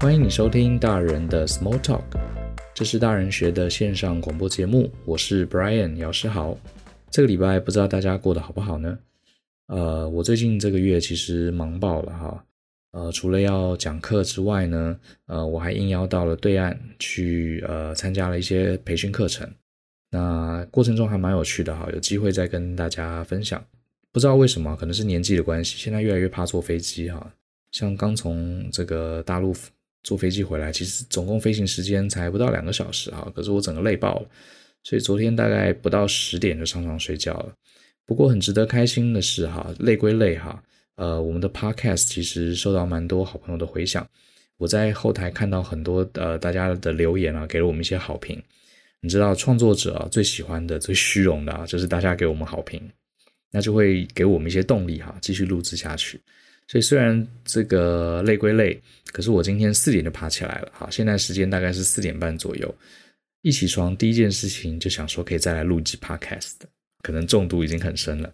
欢迎你收听大人的 Small Talk，这是大人学的线上广播节目。我是 Brian 姚诗豪。这个礼拜不知道大家过得好不好呢？呃，我最近这个月其实忙爆了哈。呃，除了要讲课之外呢，呃，我还应邀到了对岸去呃参加了一些培训课程。那过程中还蛮有趣的哈，有机会再跟大家分享。不知道为什么，可能是年纪的关系，现在越来越怕坐飞机哈。像刚从这个大陆。坐飞机回来，其实总共飞行时间才不到两个小时哈，可是我整个累爆了，所以昨天大概不到十点就上床睡觉了。不过很值得开心的是哈，累归累哈，呃，我们的 podcast 其实受到蛮多好朋友的回响。我在后台看到很多呃大家的留言啊，给了我们一些好评。你知道创作者最喜欢的、最虚荣的啊，就是大家给我们好评，那就会给我们一些动力哈，继续录制下去。所以虽然这个累归累，可是我今天四点就爬起来了。好，现在时间大概是四点半左右。一起床第一件事情就想说可以再来录一集 podcast，可能中毒已经很深了。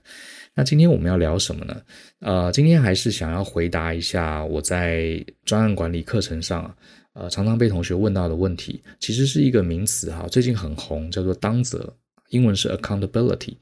那今天我们要聊什么呢？呃，今天还是想要回答一下我在专案管理课程上，呃，常常被同学问到的问题，其实是一个名词哈，最近很红，叫做当责，英文是 accountability。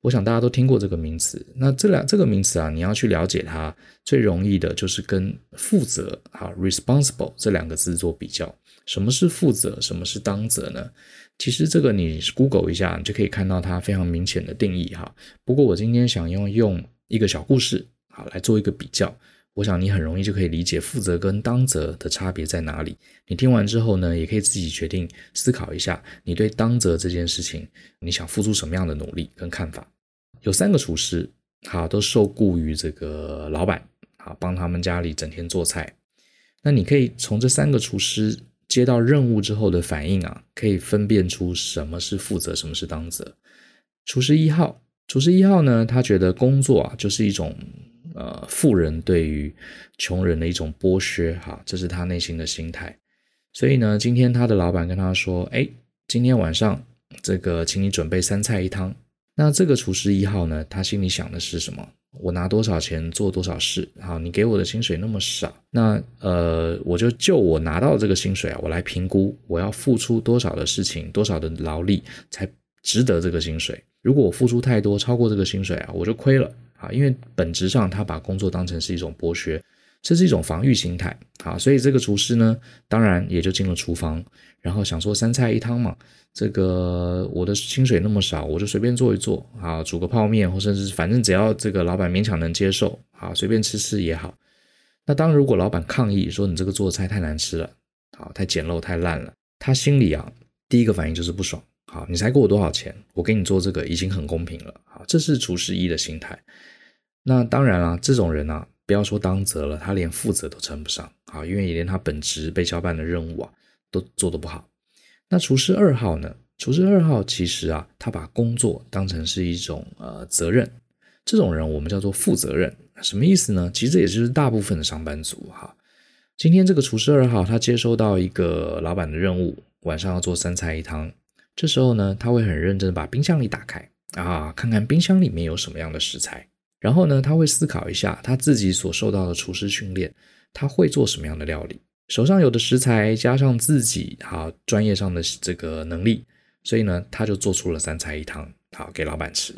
我想大家都听过这个名词。那这两这个名词啊，你要去了解它，最容易的就是跟负责啊 responsible 这两个字做比较。什么是负责？什么是当责呢？其实这个你 Google 一下，你就可以看到它非常明显的定义哈。不过我今天想要用一个小故事啊来做一个比较。我想你很容易就可以理解负责跟当责的差别在哪里。你听完之后呢，也可以自己决定思考一下，你对当责这件事情，你想付出什么样的努力跟看法？有三个厨师，好，都受雇于这个老板，好，帮他们家里整天做菜。那你可以从这三个厨师接到任务之后的反应啊，可以分辨出什么是负责，什么是当责。厨师一号，厨师一号呢，他觉得工作啊，就是一种。呃，富人对于穷人的一种剥削，哈，这是他内心的心态。所以呢，今天他的老板跟他说：“哎，今天晚上这个，请你准备三菜一汤。”那这个厨师一号呢，他心里想的是什么？我拿多少钱做多少事？好，你给我的薪水那么少，那呃，我就就我拿到这个薪水啊，我来评估我要付出多少的事情，多少的劳力才值得这个薪水。如果我付出太多，超过这个薪水啊，我就亏了。啊，因为本质上他把工作当成是一种剥削，这是一种防御心态。啊，所以这个厨师呢，当然也就进了厨房，然后想说三菜一汤嘛，这个我的薪水那么少，我就随便做一做，啊，煮个泡面，或甚至反正只要这个老板勉强能接受，啊，随便吃吃也好。那当如果老板抗议说你这个做的菜太难吃了，好，太简陋太烂了，他心里啊第一个反应就是不爽。好，你才给我多少钱？我给你做这个已经很公平了。这是厨师一的心态。那当然啦，这种人啊，不要说当责了，他连负责都称不上。啊，因为连他本职被交办的任务啊，都做得不好。那厨师二号呢？厨师二号其实啊，他把工作当成是一种呃责任。这种人我们叫做负责任。什么意思呢？其实也就是大部分的上班族哈。今天这个厨师二号，他接收到一个老板的任务，晚上要做三菜一汤。这时候呢，他会很认真的把冰箱里打开啊，看看冰箱里面有什么样的食材。然后呢，他会思考一下他自己所受到的厨师训练，他会做什么样的料理。手上有的食材加上自己啊专业上的这个能力，所以呢，他就做出了三菜一汤，好给老板吃。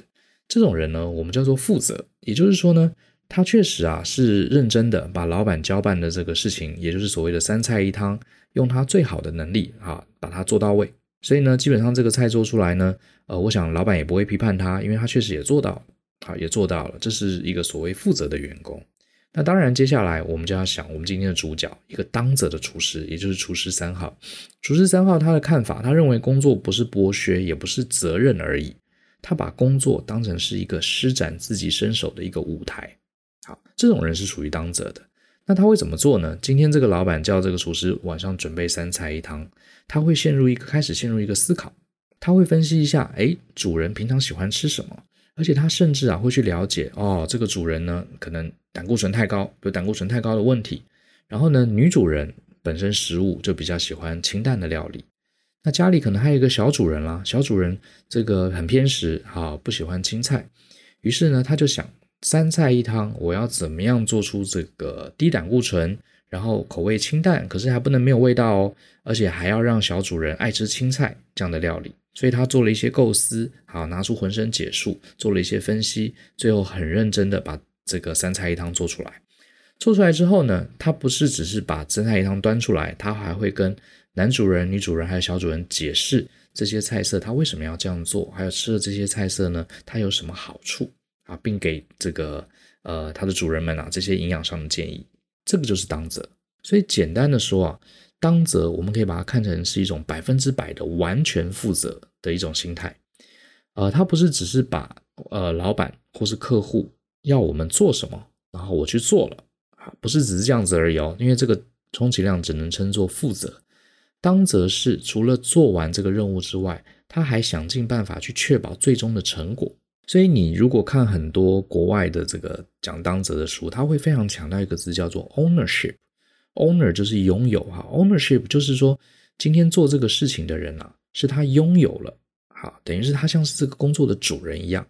这种人呢，我们叫做负责，也就是说呢，他确实啊是认真的把老板交办的这个事情，也就是所谓的三菜一汤，用他最好的能力啊把它做到位。所以呢，基本上这个菜做出来呢，呃，我想老板也不会批判他，因为他确实也做到了，好，也做到了，这是一个所谓负责的员工。那当然，接下来我们就要想，我们今天的主角，一个当责的厨师，也就是厨师三号。厨师三号他的看法，他认为工作不是剥削，也不是责任而已，他把工作当成是一个施展自己身手的一个舞台。好，这种人是属于当责的。那他会怎么做呢？今天这个老板叫这个厨师晚上准备三菜一汤，他会陷入一个开始陷入一个思考，他会分析一下，诶，主人平常喜欢吃什么，而且他甚至啊会去了解，哦，这个主人呢可能胆固醇太高，有胆固醇太高的问题，然后呢女主人本身食物就比较喜欢清淡的料理，那家里可能还有一个小主人啦，小主人这个很偏食，啊，不喜欢青菜，于是呢他就想。三菜一汤，我要怎么样做出这个低胆固醇，然后口味清淡，可是还不能没有味道哦，而且还要让小主人爱吃青菜这样的料理。所以他做了一些构思，好，拿出浑身解数，做了一些分析，最后很认真的把这个三菜一汤做出来。做出来之后呢，他不是只是把三菜一汤端出来，他还会跟男主人、女主人还有小主人解释这些菜色他为什么要这样做，还有吃了这些菜色呢，它有什么好处啊，并给这个呃他的主人们啊这些营养上的建议。这个就是当责。所以简单的说啊。当责，我们可以把它看成是一种百分之百的完全负责的一种心态，呃，它不是只是把呃老板或是客户要我们做什么，然后我去做了啊，不是只是这样子而已哦，因为这个充其量只能称作负责。当责是除了做完这个任务之外，他还想尽办法去确保最终的成果。所以你如果看很多国外的这个讲当责的书，他会非常强调一个字叫做 ownership。Owner 就是拥有哈，ownership 就是说，今天做这个事情的人啊，是他拥有了，哈，等于是他像是这个工作的主人一样。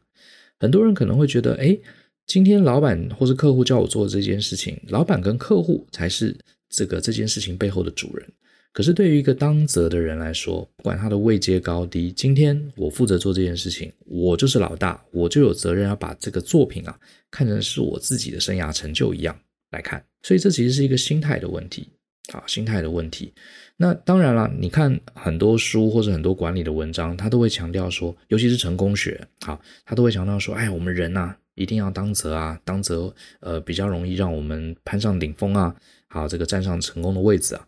很多人可能会觉得，哎，今天老板或是客户叫我做这件事情，老板跟客户才是这个这件事情背后的主人。可是对于一个当责的人来说，不管他的位阶高低，今天我负责做这件事情，我就是老大，我就有责任要把这个作品啊，看成是我自己的生涯成就一样来看。所以这其实是一个心态的问题，啊，心态的问题。那当然了，你看很多书或者很多管理的文章，他都会强调说，尤其是成功学，好，他都会强调说，哎，我们人呐，一定要当责啊，当责，呃，比较容易让我们攀上顶峰啊，好，这个站上成功的位置啊。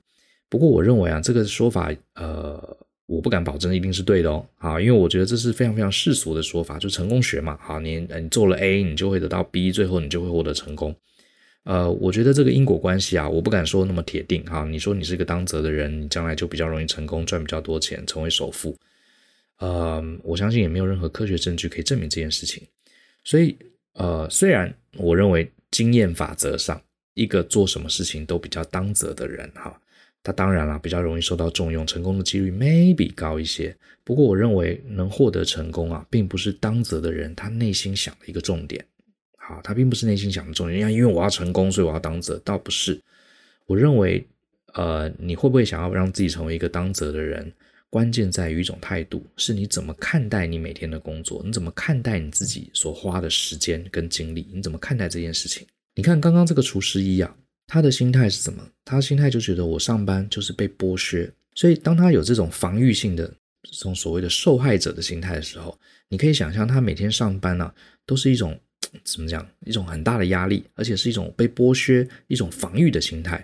不过我认为啊，这个说法，呃，我不敢保证一定是对的哦，啊，因为我觉得这是非常非常世俗的说法，就成功学嘛，好，你你做了 A，你就会得到 B，最后你就会获得成功。呃，我觉得这个因果关系啊，我不敢说那么铁定哈。你说你是一个当责的人，你将来就比较容易成功，赚比较多钱，成为首富。呃，我相信也没有任何科学证据可以证明这件事情。所以，呃，虽然我认为经验法则上，一个做什么事情都比较当责的人哈，他当然啦比较容易受到重用，成功的几率 maybe 高一些。不过，我认为能获得成功啊，并不是当责的人他内心想的一个重点。好，他并不是内心想的重点，因为我要成功，所以我要当责，倒不是。我认为，呃，你会不会想要让自己成为一个当责的人？关键在于一种态度，是你怎么看待你每天的工作，你怎么看待你自己所花的时间跟精力，你怎么看待这件事情？你看刚刚这个厨师一样，他的心态是什么？他心态就觉得我上班就是被剥削，所以当他有这种防御性的这种所谓的受害者的心态的时候，你可以想象他每天上班呢、啊，都是一种。怎么讲？一种很大的压力，而且是一种被剥削、一种防御的心态。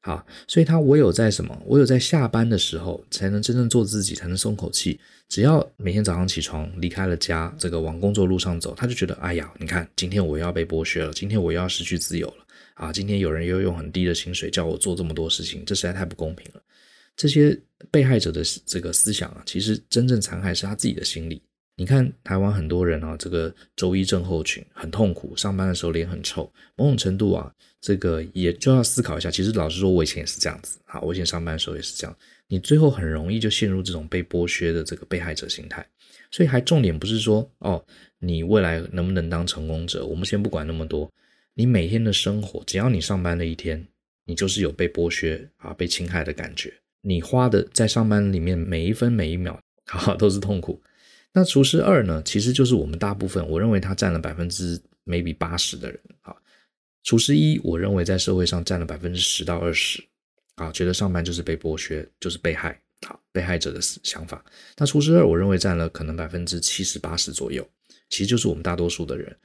好，所以他唯有在什么？唯有在下班的时候，才能真正做自己，才能松口气。只要每天早上起床，离开了家，这个往工作路上走，他就觉得，哎呀，你看，今天我又要被剥削了，今天我又要失去自由了啊！今天有人又用很低的薪水叫我做这么多事情，这实在太不公平了。这些被害者的这个思想啊，其实真正残害是他自己的心理。你看台湾很多人啊，这个周一症候群很痛苦，上班的时候脸很臭。某种程度啊，这个也就要思考一下。其实老实说，我以前也是这样子。啊，我以前上班的时候也是这样。你最后很容易就陷入这种被剥削的这个被害者心态。所以还重点不是说哦，你未来能不能当成功者？我们先不管那么多。你每天的生活，只要你上班的一天，你就是有被剥削啊、被侵害的感觉。你花的在上班里面每一分每一秒，哈，都是痛苦。那厨师二呢，其实就是我们大部分，我认为他占了百分之 maybe 八十的人啊。厨师一，我认为在社会上占了百分之十到二十啊，觉得上班就是被剥削，就是被害，好，被害者的想法。那厨师二，我认为占了可能百分之七十八十左右，其实就是我们大多数的人。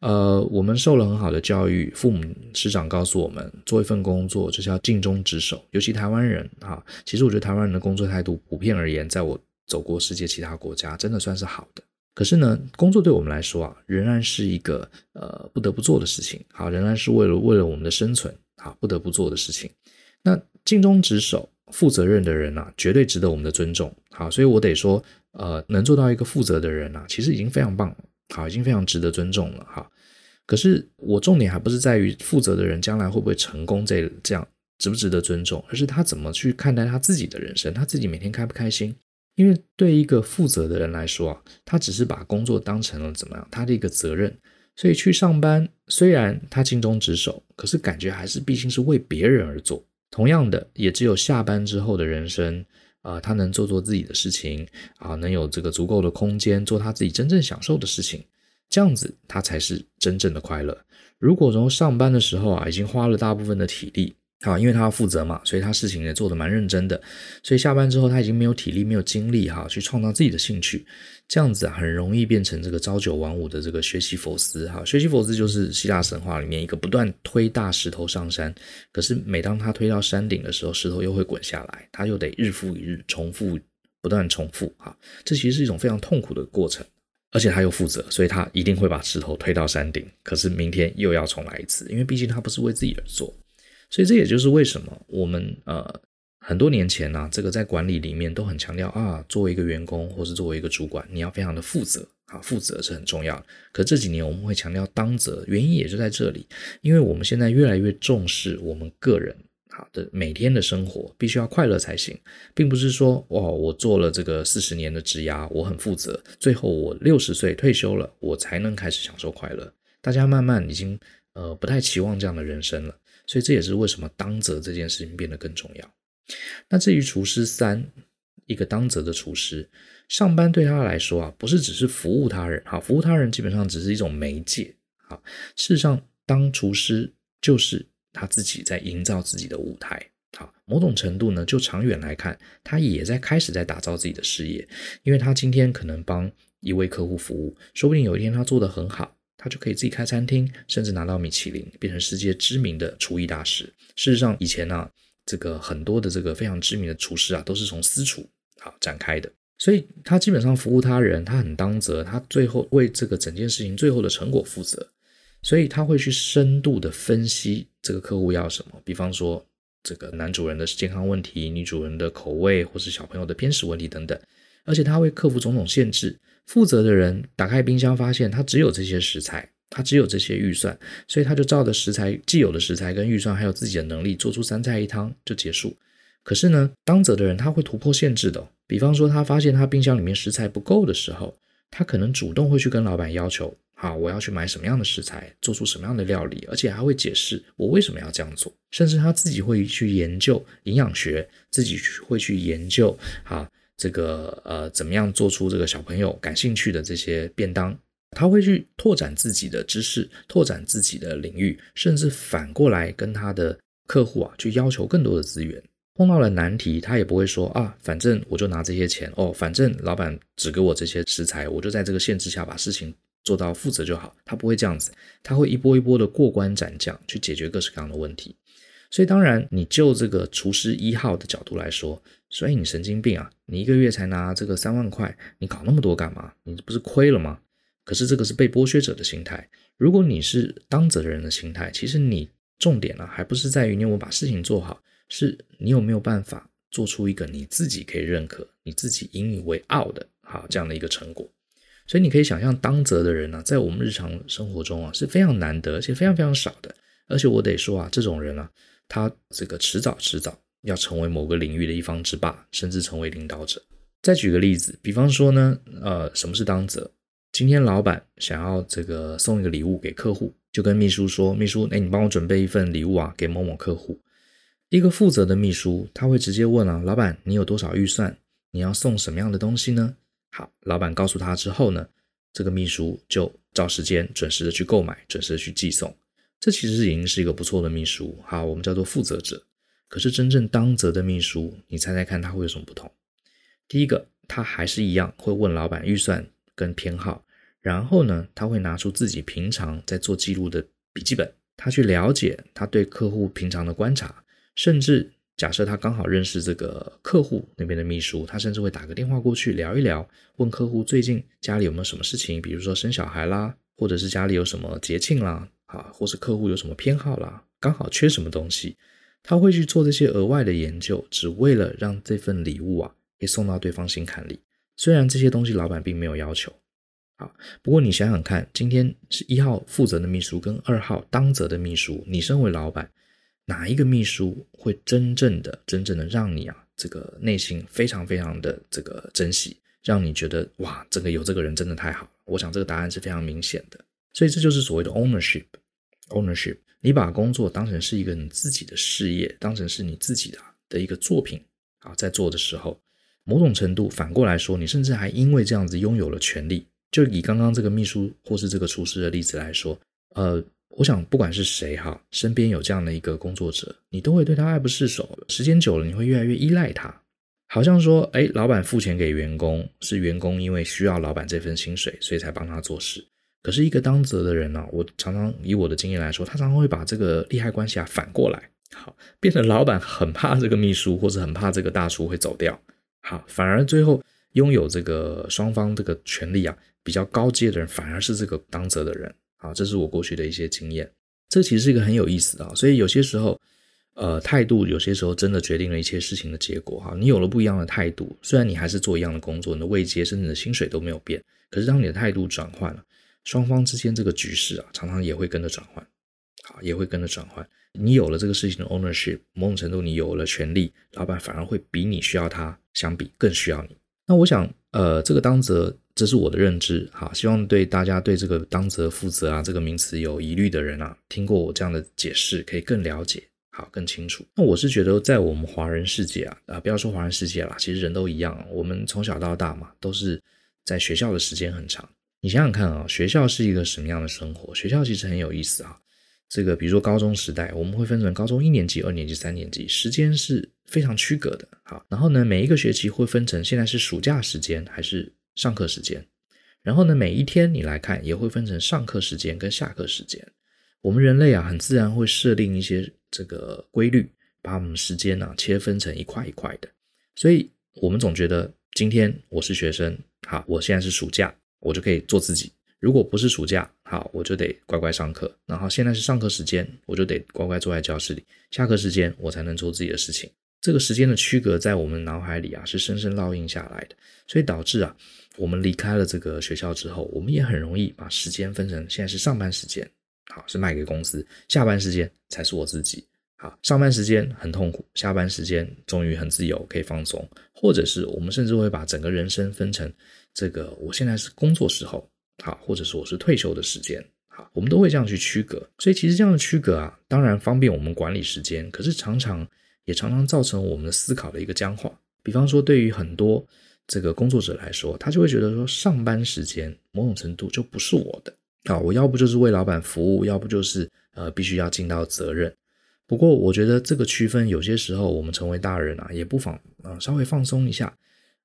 呃，我们受了很好的教育，父母师长告诉我们，做一份工作就是要尽忠职守，尤其台湾人啊，其实我觉得台湾人的工作态度普遍而言，在我。走过世界其他国家，真的算是好的。可是呢，工作对我们来说啊，仍然是一个呃不得不做的事情。好，仍然是为了为了我们的生存，好，不得不做的事情。那尽忠职守、负责任的人啊，绝对值得我们的尊重。好，所以我得说，呃，能做到一个负责的人啊，其实已经非常棒了。好，已经非常值得尊重了。哈，可是我重点还不是在于负责的人将来会不会成功，这这样值不值得尊重，而是他怎么去看待他自己的人生，他自己每天开不开心。因为对一个负责的人来说啊，他只是把工作当成了怎么样？他的一个责任，所以去上班虽然他尽忠职守，可是感觉还是毕竟是为别人而做。同样的，也只有下班之后的人生啊、他能做做自己的事情啊，能有这个足够的空间做他自己真正享受的事情，这样子他才是真正的快乐。如果从上班的时候啊，已经花了大部分的体力。好，因为他要负责嘛，所以他事情也做得蛮认真的。所以下班之后，他已经没有体力、没有精力哈，去创造自己的兴趣。这样子啊，很容易变成这个朝九晚五的这个学习佛斯哈。学习佛斯就是希腊神话里面一个不断推大石头上山，可是每当他推到山顶的时候，石头又会滚下来，他又得日复一日重复，不断重复哈。这其实是一种非常痛苦的过程，而且他又负责，所以他一定会把石头推到山顶。可是明天又要重来一次，因为毕竟他不是为自己而做。所以这也就是为什么我们呃很多年前呢、这个在管理里面都很强调啊，作为一个员工或是作为一个主管，你要非常的负责啊，负责是很重要的。可这几年我们会强调当责，原因也就在这里，因为我们现在越来越重视我们个人好的每天的生活必须要快乐才行，并不是说哇，我做了这个四十年的职涯，我很负责，最后我六十岁退休了，我才能开始享受快乐。大家慢慢已经呃不太期望这样的人生了。所以这也是为什么当责这件事情变得更重要。那至于厨师三，一个当责的厨师，上班对他来说啊，不是只是服务他人，好，服务他人基本上只是一种媒介，事实上当厨师就是他自己在营造自己的舞台，好，某种程度呢，就长远来看，他也在开始在打造自己的事业，因为他今天可能帮一位客户服务，说不定有一天他做得很好。他就可以自己开餐厅，甚至拿到米其林，变成世界知名的厨艺大师。事实上，以前呢、这个很多的这个非常知名的厨师啊，都是从私厨好展开的。所以，他基本上服务他人，他很当责，他最后为这个整件事情最后的成果负责。所以，他会去深度的分析这个客户要什么，比方说这个男主人的健康问题、女主人的口味，或是小朋友的偏食问题等等。而且，他会克服种种限制。负责的人打开冰箱，发现他只有这些食材，他只有这些预算，所以他就照着食材既有的食材跟预算，还有自己的能力，做出三菜一汤就结束。可是呢，当责的人他会突破限制的，比方说他发现他冰箱里面食材不够的时候，他可能主动会去跟老板要求，好，我要去买什么样的食材，做出什么样的料理，而且还会解释我为什么要这样做，甚至他自己会去研究营养学，自己会去研究啊。这个呃，怎么样做出这个小朋友感兴趣的这些便当？他会去拓展自己的知识，拓展自己的领域，甚至反过来跟他的客户啊去要求更多的资源。碰到了难题，他也不会说啊，反正我就拿这些钱哦，反正老板只给我这些食材，我就在这个限制下把事情做到负责就好。他不会这样子，他会一波一波的过关斩将去解决各式各样的问题。所以当然，你就这个厨师一号的角度来说，所以你神经病啊！你一个月才拿这个三万块，你搞那么多干嘛？你不是亏了吗？可是这个是被剥削者的心态。如果你是当责的人的心态，其实你重点呢、还不是在于你有没有把事情做好，是你有没有办法做出一个你自己可以认可、你自己引以为傲的好这样的一个成果。所以你可以想象，当责的人呢、在我们日常生活中啊是非常难得，而且非常非常少的。而且我得说啊，这种人啊。他这个迟早迟早要成为某个领域的一方之霸，甚至成为领导者。再举个例子，比方说呢，呃，什么是当责？今天老板想要这个送一个礼物给客户，就跟秘书说：“秘书，哎，你帮我准备一份礼物啊，给某某客户。”一个负责的秘书他会直接问啊：“老板，你有多少预算？你要送什么样的东西呢？”好，老板告诉他之后呢，这个秘书就照时间准时的去购买，准时的去寄送。这其实已经是一个不错的秘书，好，我们叫做负责者。可是真正当责的秘书，你猜猜看他会有什么不同？第一个，他还是一样会问老板预算跟偏好，然后呢，他会拿出自己平常在做记录的笔记本，他去了解他对客户平常的观察，甚至假设他刚好认识这个客户那边的秘书，他甚至会打个电话过去聊一聊，问客户最近家里有没有什么事情，比如说生小孩啦，或者是家里有什么节庆啦。啊，或是客户有什么偏好啦，刚好缺什么东西，他会去做这些额外的研究，只为了让这份礼物啊，可以送到对方心坎里。虽然这些东西老板并没有要求，啊，不过你想想看，今天是一号负责的秘书跟二号当责的秘书，你身为老板，哪一个秘书会真正的、真正的让你啊，这个内心非常非常的这个珍惜，让你觉得哇，这个有这个人真的太好了？我想这个答案是非常明显的。所以这就是所谓的 ownership。ownership，你把工作当成是一个你自己的事业，当成是你自己的的一个作品啊，在做的时候，某种程度反过来说，你甚至还因为这样子拥有了权利。就以刚刚这个秘书或是这个厨师的例子来说，呃，我想不管是谁哈，身边有这样的一个工作者，你都会对他爱不释手。时间久了，你会越来越依赖他。好像说，哎，老板付钱给员工，是员工因为需要老板这份薪水，所以才帮他做事。可是，一个当责的人呢、我常常以我的经验来说，他常常会把这个利害关系啊反过来，好，变成老板很怕这个秘书，或者很怕这个大厨会走掉，好，反而最后拥有这个双方这个权利啊比较高阶的人，反而是这个当责的人，好，这是我过去的一些经验，这其实是一个很有意思的，所以有些时候，呃，态度有些时候真的决定了一切事情的结果哈，你有了不一样的态度，虽然你还是做一样的工作，你的位阶甚至你的薪水都没有变，可是当你的态度转换了。双方之间这个局势啊，常常也会跟着转换，好，也会跟着转换。你有了这个事情的 ownership，某种程度你有了权利，老板反而会比你需要他相比更需要你。那我想，呃，这个当责，这是我的认知，哈，希望对大家对这个当责负责啊这个名词有疑虑的人啊，听过我这样的解释，可以更了解，好，更清楚。那我是觉得，在我们华人世界啊，啊、不要说华人世界啦，其实人都一样，我们从小到大嘛，都是在学校的时间很长。你想想看啊，学校是一个什么样的生活？学校其实很有意思啊。这个比如说高中时代，我们会分成高中一年级、二年级、三年级，时间是非常区隔的。好，然后呢，每一个学期会分成现在是暑假时间还是上课时间。然后呢，每一天你来看也会分成上课时间跟下课时间。我们人类啊，很自然会设定一些这个规律，把我们时间呢、切分成一块一块的。所以我们总觉得今天我是学生，好，我现在是暑假。我就可以做自己。如果不是暑假，好，我就得乖乖上课。然后现在是上课时间，我就得乖乖坐在教室里。下课时间，我才能做自己的事情。这个时间的区隔在我们脑海里啊，是深深烙印下来的。所以导致啊，我们离开了这个学校之后，我们也很容易把时间分成现在是上班时间，好，是卖给公司；下班时间才是我自己。好，上班时间很痛苦，下班时间终于很自由，可以放松。或者是我们甚至会把整个人生分成。这个我现在是工作时候，好，或者是我是退休的时间，好，我们都会这样去区隔。所以其实这样的区隔啊，当然方便我们管理时间，可是常常也常常造成我们的思考的一个僵化。比方说，对于很多这个工作者来说，他就会觉得说，上班时间某种程度就不是我的啊，我要不就是为老板服务，要不就是呃必须要尽到责任。不过我觉得这个区分有些时候我们成为大人啊，也不妨啊稍微放松一下。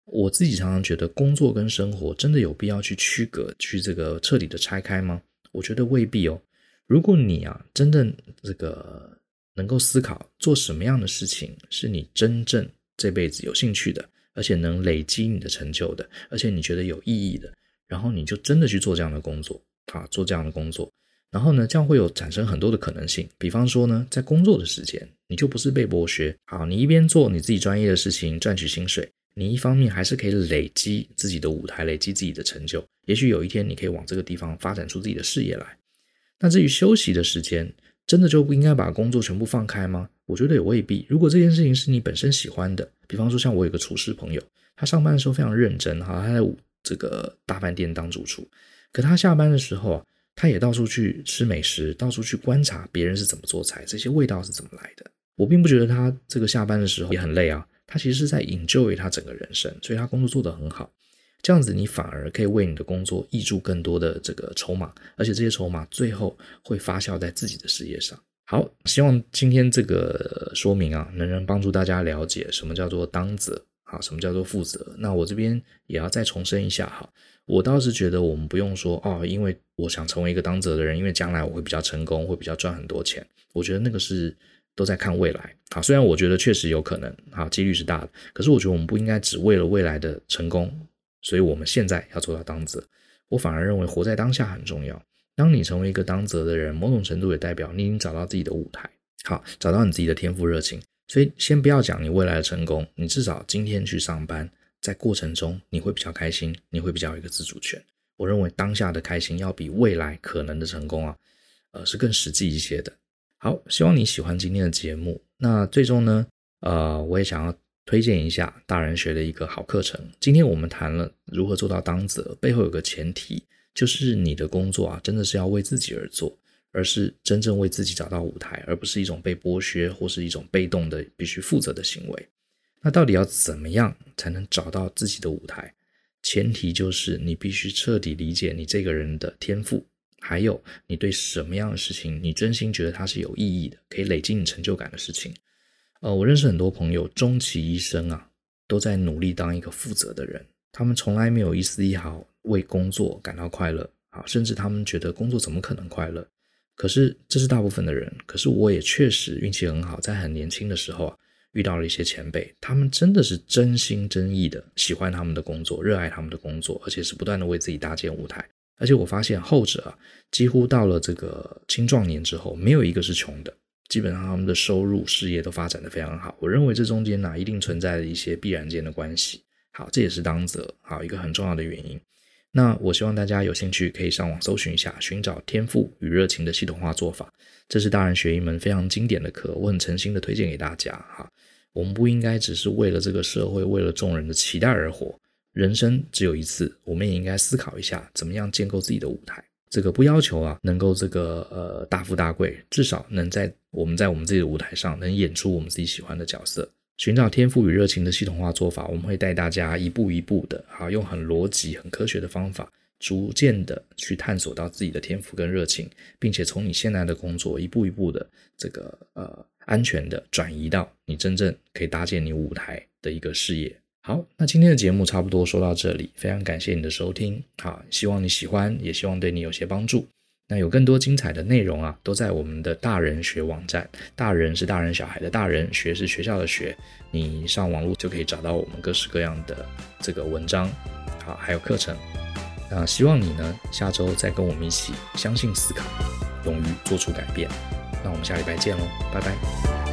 我自己常常觉得，工作跟生活真的有必要去区隔，去这个彻底的拆开吗？我觉得未必哦。如果你啊，真正这个能够思考做什么样的事情是你真正这辈子有兴趣的，而且能累积你的成就的，而且你觉得有意义的，然后你就真的去做这样的工作啊，做这样的工作。然后呢，这样会有产生很多的可能性。比方说呢，在工作的时间，你就不是被剥削，好，你一边做你自己专业的事情，赚取薪水。你一方面还是可以累积自己的舞台，累积自己的成就。也许有一天你可以往这个地方发展出自己的事业来。那至于休息的时间，真的就不应该把工作全部放开吗？我觉得也未必。如果这件事情是你本身喜欢的，比方说像我有个厨师朋友，他上班的时候非常认真哈，他在这个大饭店当主厨，可他下班的时候啊，他也到处去吃美食，到处去观察别人是怎么做菜，这些味道是怎么来的。我并不觉得他这个下班的时候也很累啊。他其实是在 enjoy 他整个人生，所以他工作做得很好。这样子，你反而可以为你的工作挹注更多的这个筹码，而且这些筹码最后会发酵在自己的事业上。好，希望今天这个说明啊，能能帮助大家了解什么叫做当责，好，什么叫做负责。那我这边也要再重申一下哈，我倒是觉得我们不用说哦，因为我想成为一个当责的人，因为将来我会比较成功，会比较赚很多钱。我觉得那个是。都在看未来啊，虽然我觉得确实有可能啊，几率是大的，可是我觉得我们不应该只为了未来的成功，所以我们现在要做到当责。我反而认为活在当下很重要。当你成为一个当责的人，某种程度也代表你已经找到自己的舞台，好，找到你自己的天赋热情。所以先不要讲你未来的成功，你至少今天去上班，在过程中你会比较开心，你会比较有一个自主权。我认为当下的开心要比未来可能的成功啊，呃，是更实际一些的。好，希望你喜欢今天的节目。那最终呢，呃，我也想要推荐一下大人学的一个好课程。今天我们谈了如何做到当责，背后有个前提，就是你的工作啊，真的是要为自己而做，而是真正为自己找到舞台，而不是一种被剥削或是一种被动的必须负责的行为。那到底要怎么样才能找到自己的舞台？前提就是你必须彻底理解你这个人的天赋，还有你对什么样的事情，你真心觉得它是有意义的，可以累积你成就感的事情。呃，我认识很多朋友，终其一生啊，都在努力当一个负责的人，他们从来没有一丝一毫为工作感到快乐啊，甚至他们觉得工作怎么可能快乐？可是这是大部分的人，可是我也确实运气很好，在很年轻的时候啊，遇到了一些前辈，他们真的是真心真意的喜欢他们的工作，热爱他们的工作，而且是不断的为自己搭建舞台。而且我发现后者啊，几乎到了这个青壮年之后，没有一个是穷的。基本上他们的收入、事业都发展的非常好。我认为这中间呢、一定存在着一些必然间的关系。好，这也是当责好一个很重要的原因。那我希望大家有兴趣可以上网搜寻一下，寻找天赋与热情的系统化做法。这是大人学一门非常经典的课，我很诚心的推荐给大家。哈，我们不应该只是为了这个社会、为了众人的期待而活。人生只有一次，我们也应该思考一下，怎么样建构自己的舞台。这个不要求啊，能够这个呃大富大贵，至少能在我们在我们自己的舞台上能演出我们自己喜欢的角色。寻找天赋与热情的系统化做法，我们会带大家一步一步的啊，用很逻辑、很科学的方法，逐渐的去探索到自己的天赋跟热情，并且从你现在的工作一步一步的这个呃安全的转移到你真正可以搭建你舞台的一个事业。好，那今天的节目差不多说到这里，非常感谢你的收听，好，希望你喜欢，也希望对你有些帮助。那有更多精彩的内容啊，都在我们的大人学网站，大人是大人小孩的大人，学是学校的学，你上网络就可以找到我们各式各样的这个文章，好，还有课程。那希望你呢，下周再跟我们一起相信思考，勇于做出改变。那我们下礼拜见喽，拜拜。